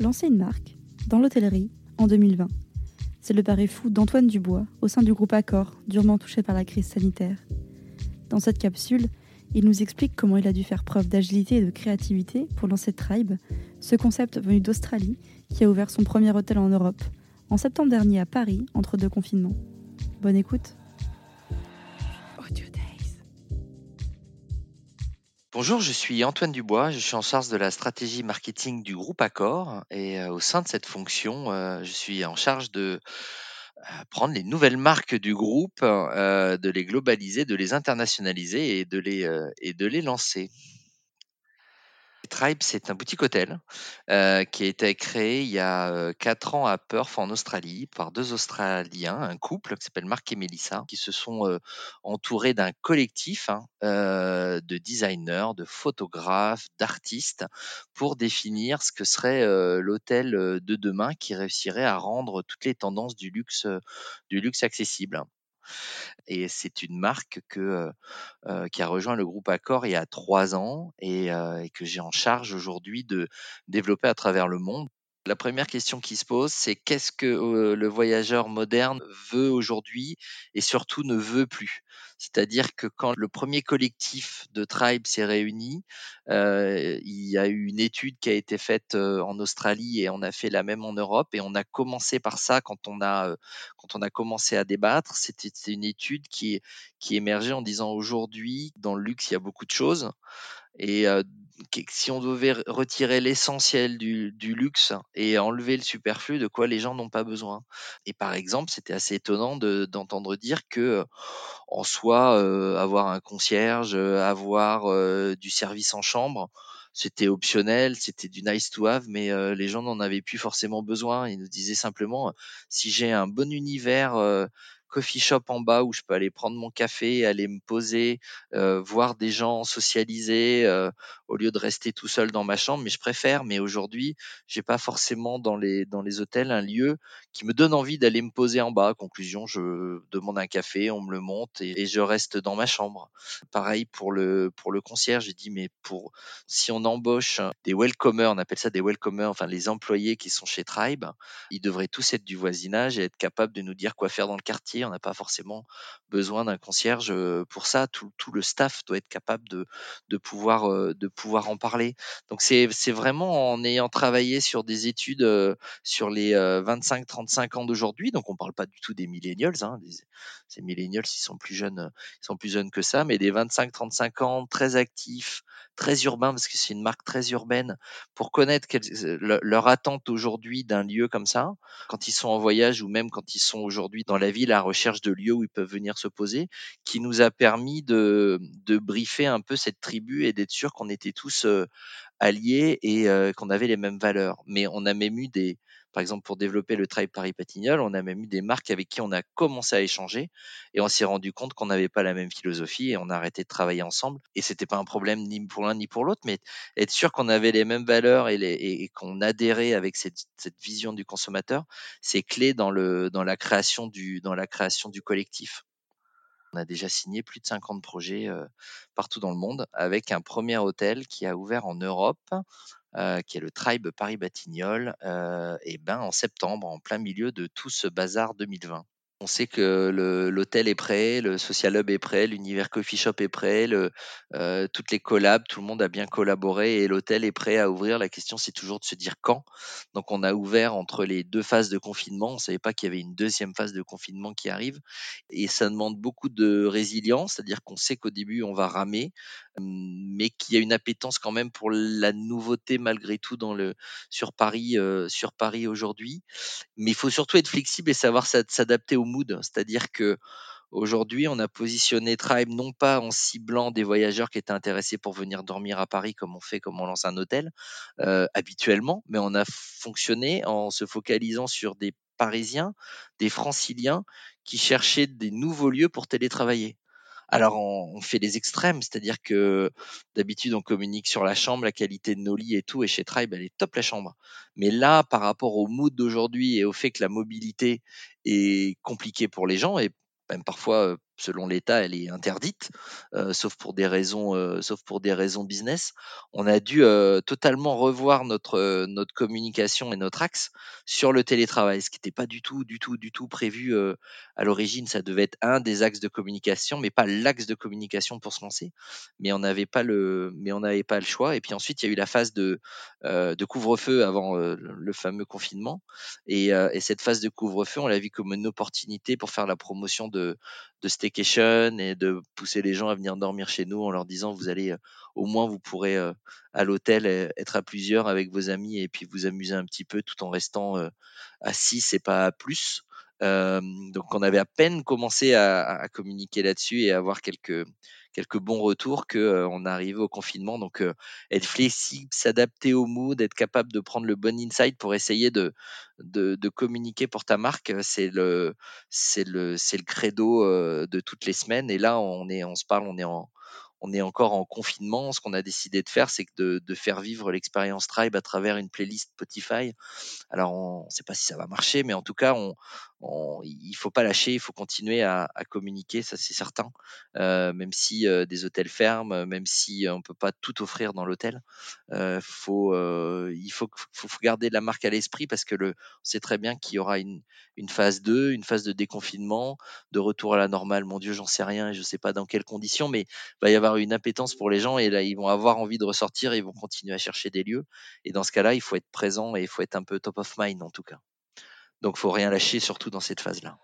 Lancer une marque, dans l'hôtellerie, en 2020. C'est le pari fou d'Antoine Dubois au sein du groupe Accor, durement touché par la crise sanitaire. Dans cette capsule, il nous explique comment il a dû faire preuve d'agilité et de créativité pour lancer Tribe, ce concept venu d'Australie qui a ouvert son premier hôtel en Europe, en septembre dernier à Paris, entre deux confinements. Bonne écoute. Bonjour, je suis Antoine Dubois, je suis en charge de la stratégie marketing du groupe Accor et euh, au sein de cette fonction, euh, je suis en charge de euh, prendre les nouvelles marques du groupe, de les globaliser, de les internationaliser et de les, et de les lancer. Tribe, c'est un boutique hôtel euh, qui a été créé il y a euh, quatre ans à Perth en Australie par deux Australiens, un couple qui s'appelle Marc et Melissa, qui se sont euh, entourés d'un collectif hein, de designers, de photographes, d'artistes pour définir ce que serait l'hôtel de demain qui réussirait à rendre toutes les tendances du luxe, du luxe accessible. Et c'est une marque que, qui a rejoint le groupe Accor il y a trois ans et que j'ai en charge aujourd'hui de développer à travers le monde. La première question qui se pose, c'est qu'est-ce que le voyageur moderne veut aujourd'hui et surtout ne veut plus? C'est-à-dire que quand le premier collectif de Tribe s'est réuni, il y a eu une étude qui a été faite en Australie et on a fait la même en Europe et on a commencé par ça quand on a, quand on a commencé à débattre. C'était une étude qui, qui émergeait en disant aujourd'hui, dans le luxe, il y a beaucoup de choses. Et si on devait retirer l'essentiel du, luxe et enlever le superflu, de quoi les gens n'ont pas besoin. Et par exemple, c'était assez étonnant d'entendre dire que en soi, avoir un concierge, avoir du service en chambre, c'était optionnel, c'était du nice to have, mais les gens n'en avaient plus forcément besoin. Ils nous disaient simplement, si j'ai un bon univers coffee shop en bas où je peux aller prendre mon café, aller me poser, euh, voir des gens socialiser euh, au lieu de rester tout seul dans ma chambre. Mais je préfère. Mais aujourd'hui, j'ai pas forcément dans les dans les hôtels un lieu qui me donne envie d'aller me poser en bas. Conclusion, je demande un café, on me le monte et, je reste dans ma chambre. Pareil pour le pour le concierge. J'ai dit mais pour si on embauche des welcomers, on appelle ça des welcomers, enfin les employés qui sont chez Tribe, ils devraient tous être du voisinage et être capables de nous dire quoi faire dans le quartier on n'a pas forcément besoin d'un concierge pour ça. Tout, le staff doit être capable de, pouvoir, de pouvoir en parler. Donc c'est vraiment en ayant travaillé sur des études sur les 25-35 ans d'aujourd'hui. Donc on ne parle pas du tout des millennials. Hein, ces millennials, sont plus jeunes, ils sont plus jeunes que ça, mais des 25-35 ans, très actifs, très urbains, parce que c'est une marque très urbaine, pour connaître leur attente aujourd'hui d'un lieu comme ça, quand ils sont en voyage ou même quand ils sont aujourd'hui dans la ville à recherche de lieux où ils peuvent venir se poser, qui nous a permis de, briefer un peu cette tribu et d'être sûr qu'on était tous alliés et qu'on avait les mêmes valeurs. Mais on a même eu des, par exemple, pour développer le Tribe Paris Patignol, on a même eu des marques avec qui on a commencé à échanger et on s'est rendu compte qu'on n'avait pas la même philosophie et on a arrêté de travailler ensemble. Et c'était pas un problème ni pour l'un ni pour l'autre, mais être sûr qu'on avait les mêmes valeurs et, qu'on adhérait avec cette, vision du consommateur, c'est clé dans, le, dans, la création du, dans la création du collectif. On a déjà signé plus de 50 projets partout dans le monde avec un premier hôtel qui a ouvert en Europe qui est le Tribe Paris-Batignolles, et ben en septembre, en plein milieu de tout ce bazar 2020. On sait que l'hôtel est prêt, le social hub est prêt, l'univers coffee shop est prêt, euh, toutes les collabs, tout le monde a bien collaboré et l'hôtel est prêt à ouvrir. La question, c'est toujours de se dire quand. Donc, on a ouvert entre les deux phases de confinement. On ne savait pas qu'il y avait une deuxième phase de confinement qui arrive. Et ça demande beaucoup de résilience, c'est-à-dire qu'on sait qu'au début, on va ramer, mais qu'il y a une appétence quand même pour la nouveauté malgré tout sur Paris, euh, sur Paris aujourd'hui. Mais il faut surtout être flexible et savoir s'adapter au mood. C'est-à-dire que aujourd'hui, on a positionné Tribe non pas en ciblant des voyageurs qui étaient intéressés pour venir dormir à Paris comme on fait, comme on lance un hôtel euh, habituellement, mais on a fonctionné en se focalisant sur des Parisiens, des Franciliens qui cherchaient des nouveaux lieux pour télétravailler. Alors on, fait des extrêmes, c'est-à-dire que d'habitude on communique sur la chambre, la qualité de nos lits et tout, et chez Tribe elle est top la chambre. Mais là, par rapport au mood d'aujourd'hui et au fait que la mobilité est compliquée pour les gens et même parfois selon l'État, elle est interdite, euh, sauf pour des raisons, euh, sauf pour des raisons business. On a dû euh, totalement revoir notre notre communication et notre axe sur le télétravail, ce qui n'était pas du tout, du tout, du tout prévu à l'origine. Ça devait être un des axes de communication, mais pas l'axe de communication pour se lancer. Mais on n'avait pas le, mais on n'avait pas le choix. Et puis ensuite, il y a eu la phase de de couvre-feu avant le fameux confinement. Et, et cette phase de couvre-feu, on l'a vu comme une opportunité pour faire la promotion de de et de pousser les gens à venir dormir chez nous en leur disant vous allez au moins vous pourrez à l'hôtel être à plusieurs avec vos amis et puis vous amuser un petit peu tout en restant à 6 et pas à plus. Donc on avait à peine commencé à, communiquer là-dessus et à avoir quelques quelques bons retours que euh, on arrivé au confinement. Donc euh, être flexible, s'adapter au mood, être capable de prendre le bon insight pour essayer de, de, communiquer pour ta marque, c'est le c'est le c'est le credo euh, de toutes les semaines. Et là, on est on se parle, on est en on est encore en confinement. Ce qu'on a décidé de faire, c'est de, de, faire vivre l'expérience Tribe à travers une playlist Spotify. Alors, on ne sait pas si ça va marcher, mais en tout cas, on, il faut pas lâcher, il faut continuer à, communiquer, ça c'est certain. Euh, même si euh, des hôtels ferment, même si on peut pas tout offrir dans l'hôtel, euh, faut, il faut, faut, garder la marque à l'esprit parce que le, on sait très bien qu'il y aura une, une, phase 2, une phase de déconfinement, de retour à la normale. Mon Dieu, j'en sais rien, je sais pas dans quelles conditions, mais il va y avoir une appétence pour les gens et là ils vont avoir envie de ressortir, et ils vont continuer à chercher des lieux. Et dans ce cas-là, il faut être présent et il faut être un peu top of mind en tout cas. Donc faut rien lâcher, surtout dans cette phase-là.